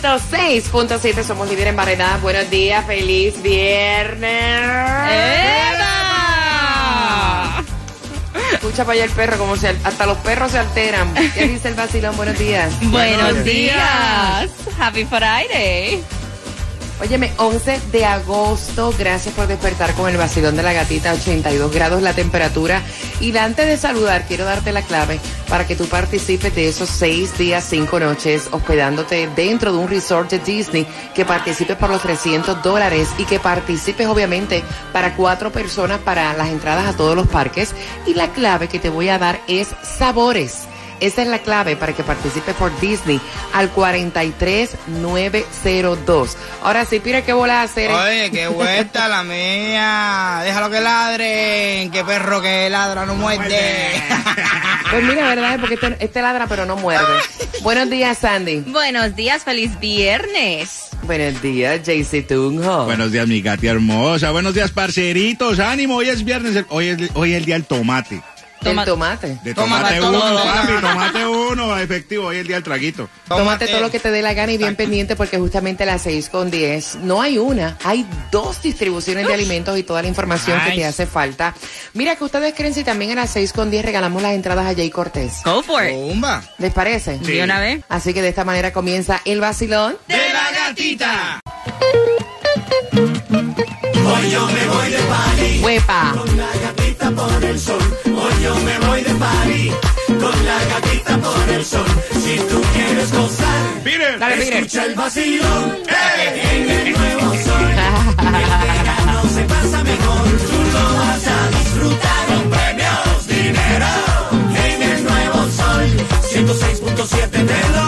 Son 106.7, somos líder en variedad. Buenos días, feliz viernes. Escucha para allá el perro, como se, hasta los perros se alteran. ¿Qué dice el vacilón? Buenos días. Buenos días. Happy Friday. Óyeme, 11 de agosto, gracias por despertar con el vacilón de la gatita, 82 grados la temperatura. Y antes de saludar, quiero darte la clave para que tú participes de esos seis días, cinco noches, hospedándote dentro de un resort de Disney, que participes por los 300 dólares y que participes obviamente para cuatro personas para las entradas a todos los parques. Y la clave que te voy a dar es sabores. Esa es la clave para que participes por Disney al 43902. Ahora sí, pira qué bola hacer. Oye, qué vuelta la mía. Déjalo que ladren. Qué perro que ladra no muerde. Pues mira, verdad, porque este, este ladra pero no muerde. Buenos días, Sandy. Buenos días, feliz viernes. Buenos días, JC Tunjo. Buenos días, mi gati hermosa. Buenos días, parceritos. Ánimo, hoy es viernes. Hoy es, hoy es el día del tomate. El tomate. De tomate todo, uno, papi. Tomate uno, efectivo. Hoy es el día del traguito. Tómate todo lo que te dé la gana y bien pendiente porque justamente a las 6 con 10 no hay una, hay dos distribuciones de alimentos y toda la información que te hace falta. Mira que ustedes creen si también a las 6 con 10 regalamos las entradas a Jay Cortés. Go for it. Bomba. ¿Les parece? ¿De una vez? Así que de esta manera comienza el vacilón. De la gatita. Hoy yo me voy de party ¡Huepa! con la gatita por el sol. Hoy yo me voy de party con la gatita por el sol. Si tú quieres gozar, Mire, Dale, mire. escucha el vacilón en el nuevo sol. El verano se pasa mejor, tú lo vas a disfrutar con premios, dinero en el nuevo sol. 106.7 te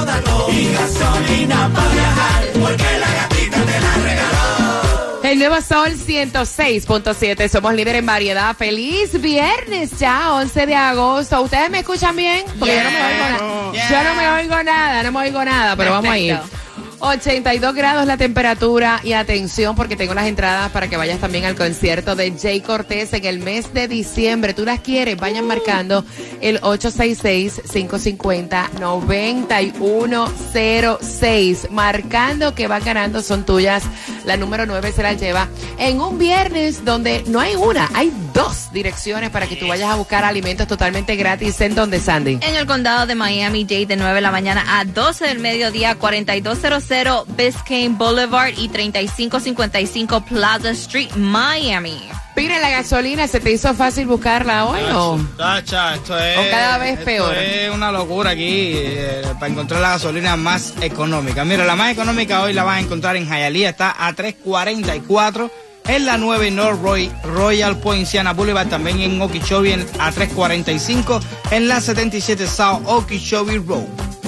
nuevo Sol 106.7. Somos líder en variedad. ¡Feliz viernes ya, 11 de agosto! ¿Ustedes me escuchan bien? Porque yo no me oigo nada. Yeah. Yo no me oigo nada, no me oigo nada, pero vamos a ir. Perfecto. 82 grados la temperatura y atención porque tengo las entradas para que vayas también al concierto de Jay Cortés en el mes de diciembre. Tú las quieres, vayan marcando el 866-550-9106. Marcando que van ganando, son tuyas. La número 9 se la lleva en un viernes donde no hay una, hay dos direcciones para que tú vayas a buscar alimentos totalmente gratis. ¿En donde, Sandy? En el condado de Miami-Dade de 9 de la mañana a 12 del mediodía, 4200 Biscayne Boulevard y 3555 Plaza Street, Miami. Mira, la gasolina, ¿se te hizo fácil buscarla hoy o? Tacha, esto es. O cada vez esto peor. Es una locura aquí eh, para encontrar la gasolina más económica. Mira, la más económica hoy la vas a encontrar en Hialeah, está a 3.44. En la 9 North Roy, Royal Poinciana Boulevard, también en Okeechobee en- a 3.45. En la 77 South Okeechobee Road.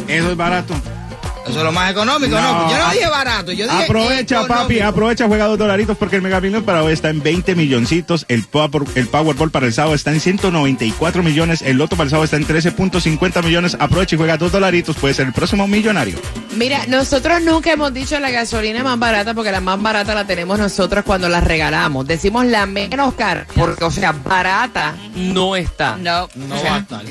eso es barato. Eso es lo más económico, ¿no? No, Yo no dije barato, yo dije Aprovecha, papi, aprovecha, juega dos dolaritos porque el Mega Millions para hoy está en 20 milloncitos. El, Power- el Powerball para el sábado está en 194 millones. El Loto para el sábado está en 13.50 millones. Aprovecha y juega dos dolaritos. Puede ser el próximo millonario. Mira, nosotros nunca hemos dicho la gasolina más barata porque la más barata la tenemos nosotros cuando la regalamos. Decimos la menos cara porque, o sea, barata no está. No. No va a estar.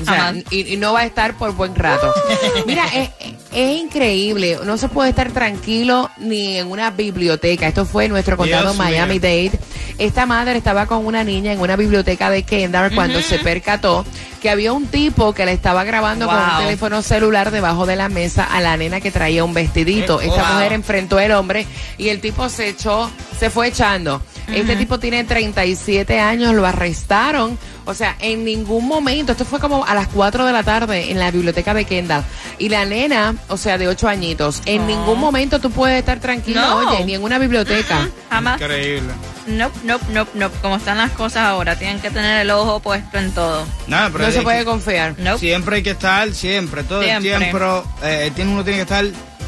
O sea, Jamás. y, y no va a estar por buen rato. Mira, es, es increíble. No se puede estar tranquilo ni en una biblioteca. Esto fue nuestro condado. Miami-Dade. Esta madre estaba con una niña en una biblioteca de Kendall cuando se percató que había un tipo que le estaba grabando con un teléfono celular debajo de la mesa a la nena que traía un vestidito. Eh, Esta wow. mujer enfrentó al hombre y el tipo se echó, se fue echando. Este tipo tiene 37 años, lo arrestaron. O sea, en ningún momento, esto fue como a las 4 de la tarde en la biblioteca de Kendall. Y la nena, o sea, de 8 añitos, en ningún momento tú puedes estar tranquilo, No. oye, ni en una biblioteca. Jamás. Increíble. nope, nope, nope, nope. Como están las cosas ahora, tienen que tener el ojo puesto en todo. No, pero No se que puede confiar. Nope. Siempre hay que estar, siempre, todo Siempre. el tiempo. eh, tiene, uno tiene que estar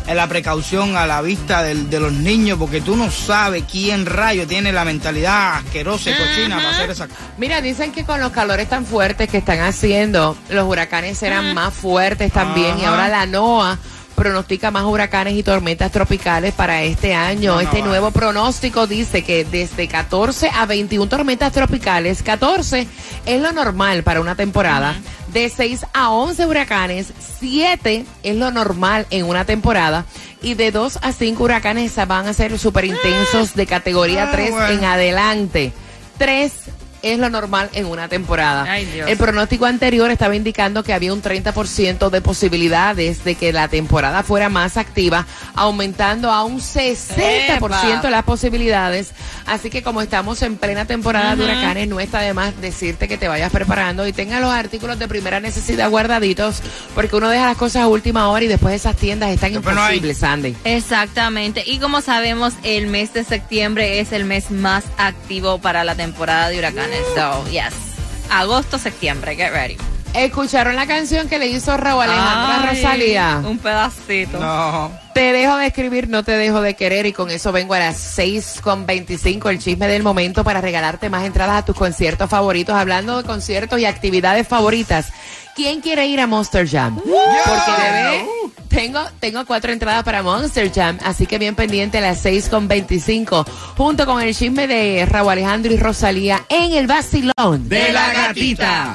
la precaución a la vista del- de los niños, porque tú no sabes quién rayo tiene la mentalidad asquerosa y cochina para hacer esa Mira, dicen que con los calores tan fuertes que están haciendo, los huracanes serán más fuertes también. Y Ajá. ahora la NOAA pronostica más huracanes y tormentas tropicales para este año. No, no este va. nuevo pronóstico dice que desde 14 a 21 tormentas tropicales, 14 es lo normal para una temporada. De 6 a 11 huracanes, 7 es lo normal en una temporada. Y de 2 a 5 huracanes van a ser súper intensos de categoría Ah, 3 bueno. en adelante. 3 es lo normal en una temporada. Ay, Dios. El pronóstico anterior estaba indicando que había un 30% de posibilidades de que la temporada fuera más activa, aumentando a un 60% ¡Epa! las posibilidades. Así que como estamos en plena temporada de huracanes, no está de más decirte que te vayas preparando y tenga los artículos de primera necesidad guardaditos, porque uno deja las cosas a última hora y después esas tiendas están no imposibles, Sandy. Exactamente. Y como sabemos, el mes de septiembre es el mes más activo para la temporada de huracanes. So, yes. Agosto, septiembre, get ready. ¿Escucharon la canción que le hizo Raúl Alejandra Ay, Rosalía? Un pedacito. No. Te dejo de escribir, no te dejo de querer y con eso vengo a las 6 con 25, el chisme del momento para regalarte más entradas a tus conciertos favoritos. Hablando de conciertos y actividades favoritas, ¿quién quiere ir a Monster Jam? Porque bebé, tengo, tengo cuatro entradas para Monster Jam, así que bien pendiente a las 6 con 25, junto con el chisme de Raúl Alejandro y Rosalía en el vacilón De la gatita.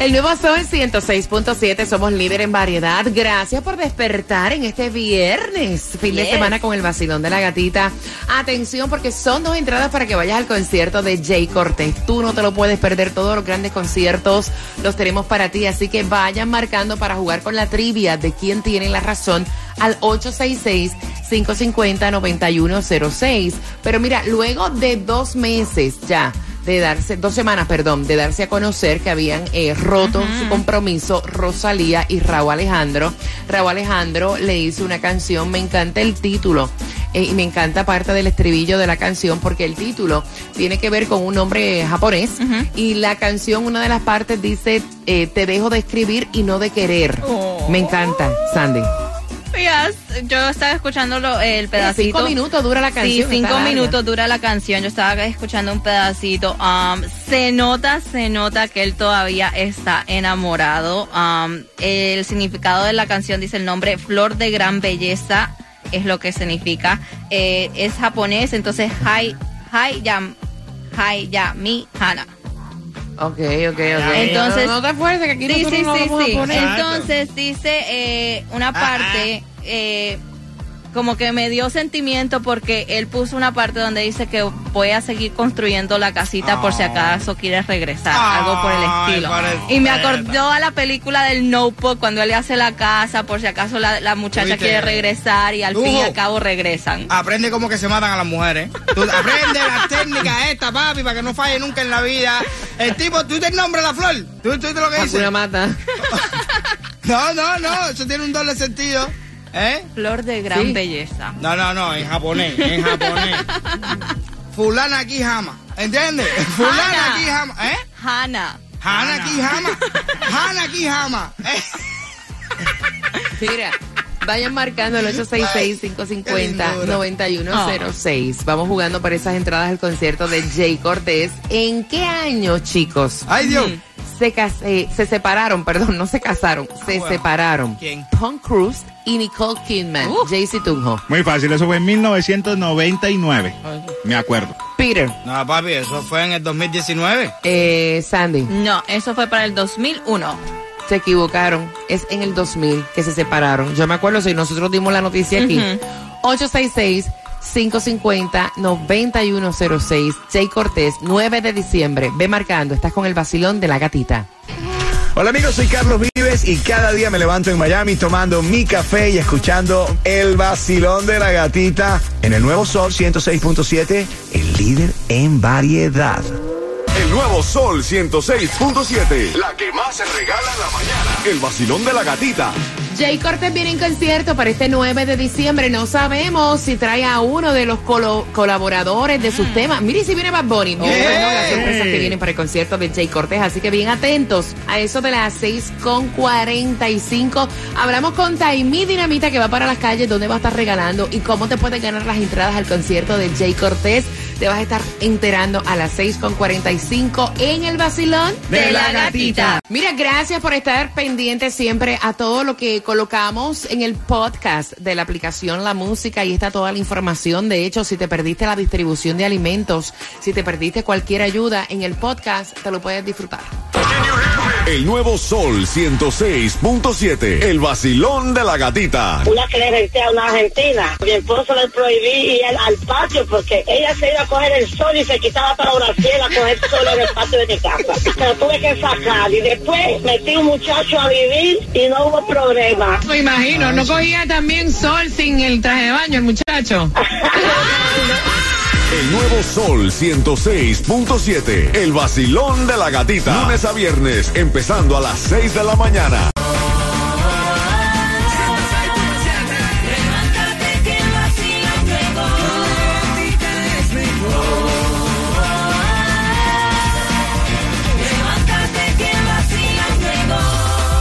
El nuevo Sol 106.7, somos líder en variedad. Gracias por despertar en este viernes, fin de semana con el vacilón de la gatita. Atención porque son dos entradas para que vayas al concierto de Jay Cortés. Tú no te lo puedes perder, todos los grandes conciertos los tenemos para ti, así que vayan marcando para jugar con la trivia de quién tiene la razón al 866-550-9106. Pero mira, luego de dos meses ya de darse, dos semanas, perdón, de darse a conocer que habían eh, roto su compromiso Rosalía y Raúl Alejandro. Raúl Alejandro le hizo una canción, me encanta el título. eh, y me encanta parte del estribillo de la canción porque el título tiene que ver con un nombre japonés y la canción, una de las partes dice, eh, te dejo de escribir y no de querer. Oh. Me encanta, Sandy. Yes, yo estaba escuchando lo- el pedacito. Cinco minutos dura la Sí, canción. está cinco minutos dura la canción. Yo estaba escuchando un pedacito. Um, se nota, se nota que él todavía está enamorado. Um, el significado de la canción dice el nombre Flor de Gran Belleza, es lo que significa. Eh, es japonés, entonces Hai, Hai Yam, Hai Yami Hana. Ok, ok, ok. Entonces- no, no te esfuerces, que aquí Sí, sí, no sí, sí. Entonces dice eh, una Ah, parte, eh, como que me dio sentimiento porque él puso una parte donde dice que voy a seguir construyendo la casita por si acaso quieres regresar, algo por el estilo. Y me acordó a la película del Notebook cuando él le hace la casa por si acaso la, la muchacha ¿Viste? quiere regresar y al fin y al cabo regresan. Aprende cómo que se matan a las mujeres. Tú aprende las técnicas estas, papi, para que no falle nunca en la vida. El tipo, tú te nombras la flor. ¿Tú, tú, tú lo que dices? Mata. No, no, no, eso tiene un doble sentido. ¿Eh? Flor de gran Sí. belleza. No, no, no, en japonés, en japonés. Fulana aquí jama, ¿entiendes? Fulana Hana. aquí jama, ¿eh? Hana. Hana aquí jama, Hana aquí jama. ¿eh? Mira, vayan marcando el 866-550-9106. Vamos jugando por esas entradas al concierto de Jay Cortés. ¿En qué año, chicos? Ay, Dios. Se, eh, se separaron, perdón, no se casaron, se bueno. separaron. ¿Quién? Tom Cruise y Nicole Kidman. JC Tunjo. Muy fácil, eso fue en 1999. Me acuerdo. Peter, No, papi, eso fue en el 2019. eh, Sandy, No, eso fue para el 2001. se equivocaron. Es en el 2000 que se separaron. Yo me acuerdo si nosotros dimos la noticia aquí. 866 550-9106. Jay Cortés, 9 de diciembre. Ve marcando, estás con el vacilón de la gatita. Hola amigos, soy Carlos Vives. Vives y cada día me levanto en Miami tomando mi café y escuchando el vacilón de la gatita en el nuevo Sol 106.7, el líder en variedad. El nuevo Sol 106.7. La que más se regala en la mañana. El vacilón de la gatita. Jay Cortés viene en concierto para este 9 de diciembre. No sabemos si trae a uno de los colo- colaboradores de sus temas. Mire si viene Bad Bunny. Bueno, las sorpresas que vienen para el concierto de Jay Cortés. Así que bien atentos a eso de las 6 con 45. Hablamos con Taimí Dinamita que va para las calles, donde va a estar regalando y cómo te puedes ganar las entradas al concierto de Jay Cortés. Te vas a estar enterando a las 6 con 45 en el vacilón De la gatita. Mira, gracias por estar pendiente siempre a todo lo que colocamos en el podcast de la aplicación La Música. Ahí está toda la información. De hecho, si te perdiste la distribución de alimentos, si te perdiste cualquier ayuda en el podcast, te lo puedes disfrutar. El nuevo Sol 106.7. El vacilón de la gatita. una que le renté a una argentina. Mi esposo le prohibí ir al, al patio porque ella se iba a coger el sol y se quitaba para una fiel a coger sol en el patio de mi casa. Pero tuve que sacar y después metí un muchacho a vivir y no hubo problema. Me imagino, no cogía también sol sin el traje de baño el muchacho. El nuevo Sol 106.7. El vacilón de la gatita. Lunes a viernes, empezando a las 6 de la mañana.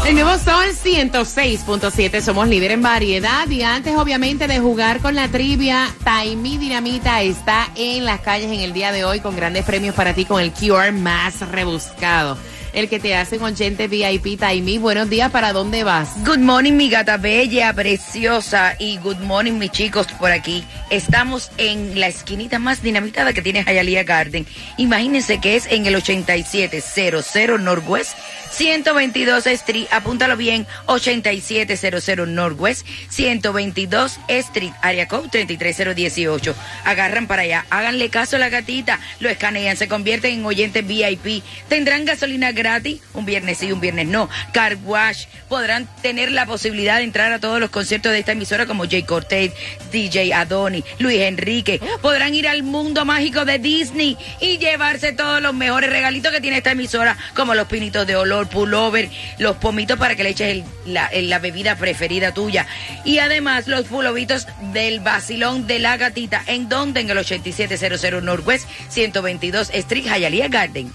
El nuevo Sol 106.7, somos líder en variedad y antes obviamente de jugar con la trivia, Taimi Dinamita está en las calles en el día de hoy con grandes premios para ti con el QR más rebuscado. El que te hace un oyente VIP, Taimi, buenos días, ¿para dónde vas? Good morning, mi gata bella, preciosa. Y good morning, mis chicos, por aquí. Estamos en la esquinita más dinamitada que tiene Hialeah Garden. Imagínense que es en el 8700 Northwest 122 Street. Apúntalo bien, 8700 Northwest 122 Street, área code 33018. Agarran para allá, háganle caso a la gatita, lo escanean, se convierten en oyentes VIP. Tendrán gasolina gratis, un viernes sí, un viernes no. Car wash, podrán tener la posibilidad de entrar a todos los conciertos de esta emisora como Jay Cortez, DJ Adoni, Luis Enrique. Podrán ir al mundo mágico de Disney y llevarse todos los mejores regalitos que tiene esta emisora, como los pinitos de olor, pullover, los pomitos para que le eches el- la, la bebida preferida tuya. Y además los pulovitos del vacilón de la gatita, en donde en el 8700 Northwest 122 Street, Hialeah Garden.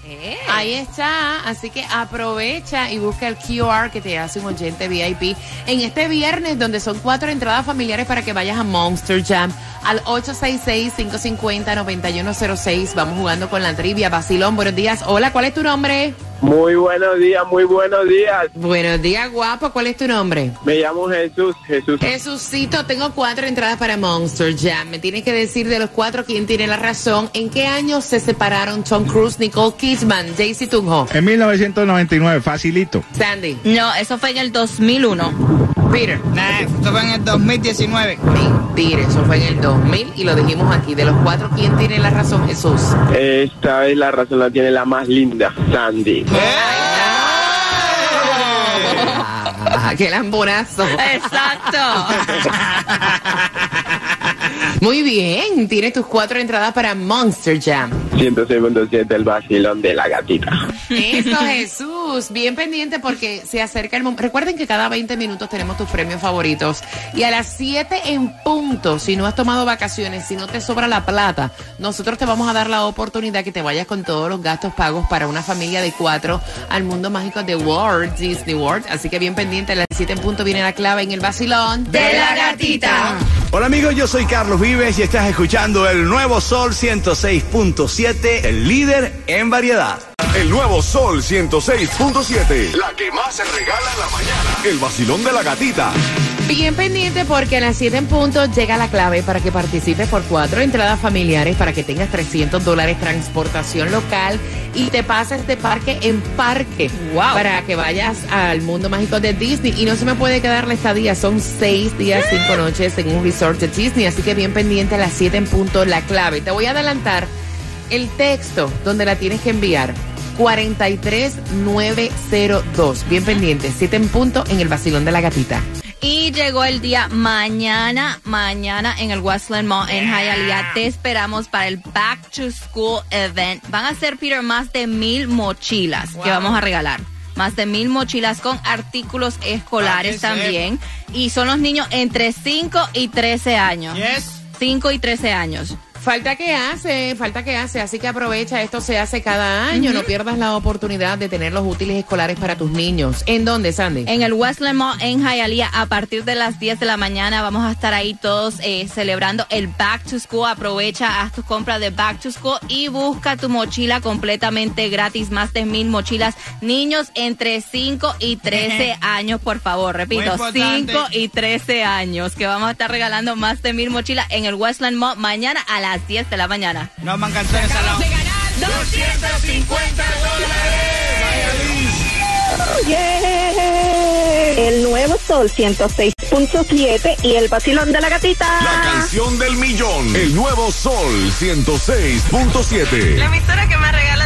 Ahí está, así que aprovecha y busca el QR que te hace un oyente VIP en este viernes donde son cuatro entradas familiares para que vayas a Monster Jam al 866-550-9106. Vamos jugando con la trivia. Basilón, buenos días. Hola, ¿cuál es tu nombre? Muy buenos días, muy buenos días. Buenos días, guapo. ¿Cuál es tu nombre? Me llamo Jesús, Jesús. Jesucito, tengo cuatro entradas para Monster Jam. Me tienes que decir de los cuatro quién tiene la razón. ¿En qué año se separaron Tom Cruise, Nicole Kidman, Jaycee Tunjo? En 1999, facilito. Sandy. No, eso fue en el 2001. Peter. Nah, esto fue en el 2019. Mentira, eso fue en el 2000 y lo dijimos aquí. De los cuatro, ¿quién tiene la razón? Jesús. Esta vez la razón la tiene la más linda, Sandy. Ah, ¡Qué lambonazo! Exacto. Muy bien, tienes tus cuatro entradas para Monster Jam. 106.7, el vacilón de la gatita. Eso, Jesús. Bien pendiente porque se acerca el momento. Recuerden que cada 20 minutos tenemos tus premios favoritos. Y a las 7 en punto, si no has tomado vacaciones, si no te sobra la plata, nosotros te vamos a dar la oportunidad que te vayas con todos los gastos pagos para una familia de cuatro al mundo mágico de Walt Disney World. Así que bien pendiente, a las 7 en punto viene la clave en el vacilón De la gatita. Hola amigos, yo soy Carlos Vives y estás escuchando el nuevo Sol 106.7, el líder en variedad. El nuevo Sol 106.7. La que más se regala en la mañana. El vacilón de la gatita. Bien pendiente porque a las 7 en punto llega la clave para que participes por cuatro entradas familiares para que tengas 300 dólares transportación local y te pases de parque en parque Wow. para que vayas al mundo mágico de Disney y no se me puede quedar la estadía, son seis días, cinco noches en un resort de Disney, así que bien pendiente a las 7 en punto la clave. Te voy a adelantar el texto donde la tienes que enviar. 43902. Bien pendiente, 7 en punto en el vacilón de la gatita. Y llegó el día mañana, mañana en el Westland Mall en Hialeah. Te esperamos para el Back to School Event. Van a ser, Peter, más de mil mochilas que vamos a regalar. Más de mil mochilas con artículos escolares también. Y son los niños entre 5 y 13 años. Yes. 5 y 13 años. Falta que hace, falta que hace, así que aprovecha, esto se hace cada año, no pierdas la oportunidad de tener los útiles escolares para tus niños. ¿En dónde, Sandy? En el Westland Mall en Hialeah a partir de las 10 de la mañana vamos a estar ahí todos eh, celebrando el Back to School. Aprovecha, haz tu compra de Back to School y busca tu mochila completamente gratis. Más de mil mochilas. Niños entre 5 y 13 años, por favor. Repito, Muy importante. 5 y 13 años. Que vamos a estar regalando más de mil mochilas en el Westland Mall mañana a las 10 de la mañana. No man canciones al lado. 250 El nuevo Sol 106.7 y el vacilón de la gatita. La canción del millón. El nuevo Sol 106.7. La emisora que más regala